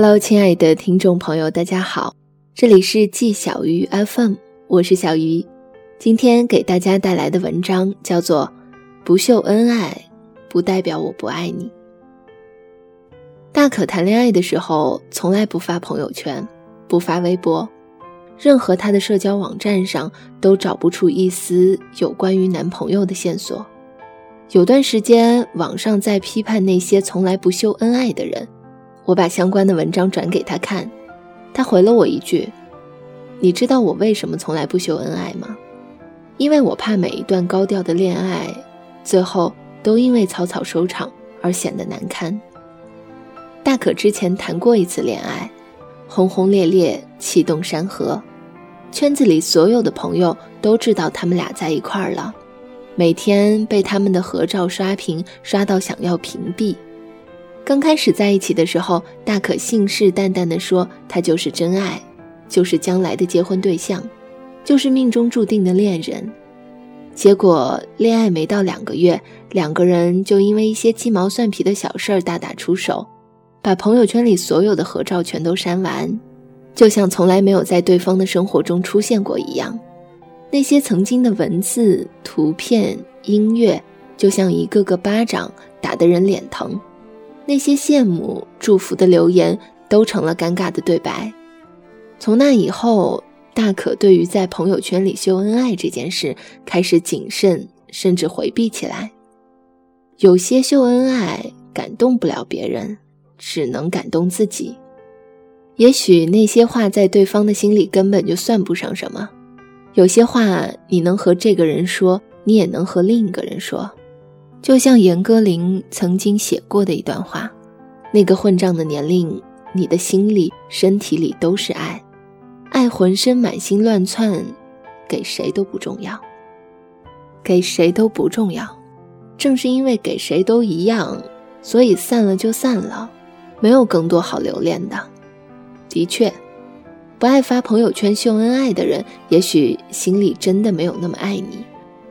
Hello，亲爱的听众朋友，大家好，这里是季小鱼 FM，我是小鱼。今天给大家带来的文章叫做《不秀恩爱不代表我不爱你》。大可谈恋爱的时候从来不发朋友圈，不发微博，任何他的社交网站上都找不出一丝有关于男朋友的线索。有段时间，网上在批判那些从来不秀恩爱的人。我把相关的文章转给他看，他回了我一句：“你知道我为什么从来不秀恩爱吗？因为我怕每一段高调的恋爱，最后都因为草草收场而显得难堪。”大可之前谈过一次恋爱，轰轰烈烈，气动山河，圈子里所有的朋友都知道他们俩在一块儿了，每天被他们的合照刷屏，刷到想要屏蔽。刚开始在一起的时候，大可信誓旦旦地说他就是真爱，就是将来的结婚对象，就是命中注定的恋人。结果恋爱没到两个月，两个人就因为一些鸡毛蒜皮的小事儿大打出手，把朋友圈里所有的合照全都删完，就像从来没有在对方的生活中出现过一样。那些曾经的文字、图片、音乐，就像一个个巴掌，打得人脸疼。那些羡慕、祝福的留言都成了尴尬的对白。从那以后，大可对于在朋友圈里秀恩爱这件事开始谨慎，甚至回避起来。有些秀恩爱感动不了别人，只能感动自己。也许那些话在对方的心里根本就算不上什么。有些话你能和这个人说，你也能和另一个人说。就像严歌苓曾经写过的一段话：“那个混账的年龄，你的心里、身体里都是爱，爱浑身满心乱窜，给谁都不重要，给谁都不重要。正是因为给谁都一样，所以散了就散了，没有更多好留恋的。的确，不爱发朋友圈秀恩爱的人，也许心里真的没有那么爱你。”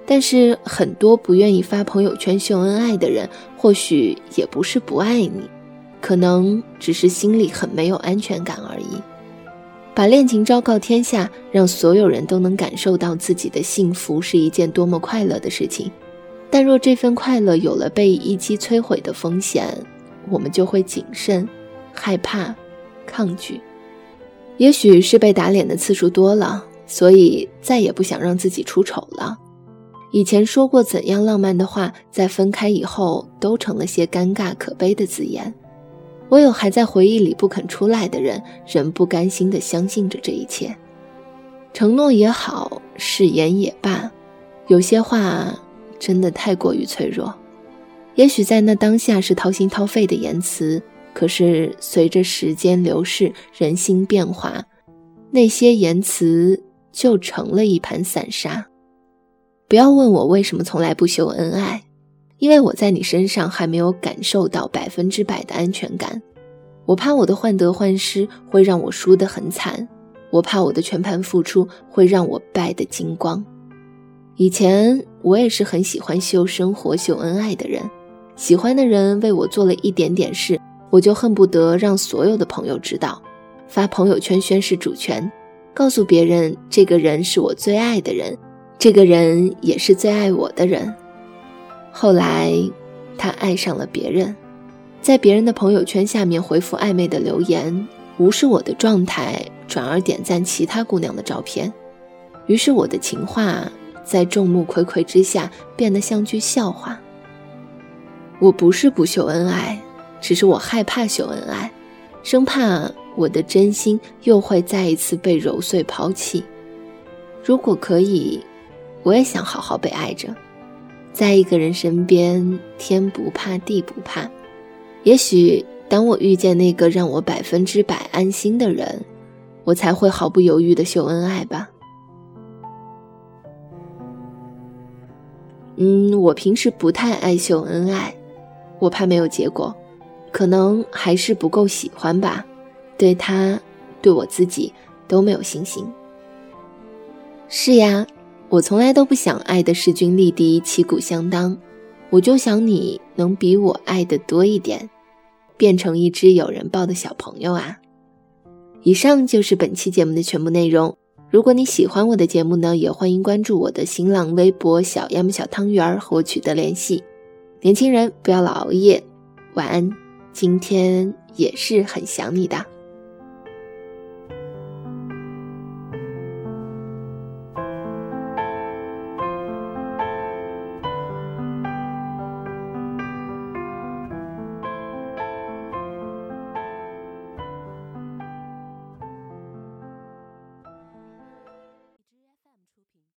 但是很多不愿意发朋友圈秀恩爱的人，或许也不是不爱你，可能只是心里很没有安全感而已。把恋情昭告天下，让所有人都能感受到自己的幸福，是一件多么快乐的事情。但若这份快乐有了被一击摧毁的风险，我们就会谨慎、害怕、抗拒。也许是被打脸的次数多了，所以再也不想让自己出丑了。以前说过怎样浪漫的话，在分开以后都成了些尴尬可悲的字眼。我有还在回忆里不肯出来的人，仍不甘心地相信着这一切。承诺也好，誓言也罢，有些话真的太过于脆弱。也许在那当下是掏心掏肺的言辞，可是随着时间流逝，人心变化，那些言辞就成了一盘散沙。不要问我为什么从来不秀恩爱，因为我在你身上还没有感受到百分之百的安全感。我怕我的患得患失会让我输得很惨，我怕我的全盘付出会让我败得精光。以前我也是很喜欢秀生活、秀恩爱的人，喜欢的人为我做了一点点事，我就恨不得让所有的朋友知道，发朋友圈宣示主权，告诉别人这个人是我最爱的人。这个人也是最爱我的人。后来，他爱上了别人，在别人的朋友圈下面回复暧昧的留言，无视我的状态，转而点赞其他姑娘的照片。于是，我的情话在众目睽睽之下变得像句笑话。我不是不秀恩爱，只是我害怕秀恩爱，生怕我的真心又会再一次被揉碎抛弃。如果可以。我也想好好被爱着，在一个人身边，天不怕地不怕。也许当我遇见那个让我百分之百安心的人，我才会毫不犹豫的秀恩爱吧。嗯，我平时不太爱秀恩爱，我怕没有结果，可能还是不够喜欢吧，对他，对我自己都没有信心。是呀。我从来都不想爱的势均力敌、旗鼓相当，我就想你能比我爱的多一点。变成一只有人抱的小朋友啊！以上就是本期节目的全部内容。如果你喜欢我的节目呢，也欢迎关注我的新浪微博“小鸭么小汤圆”和我取得联系。年轻人不要老熬夜，晚安。今天也是很想你的。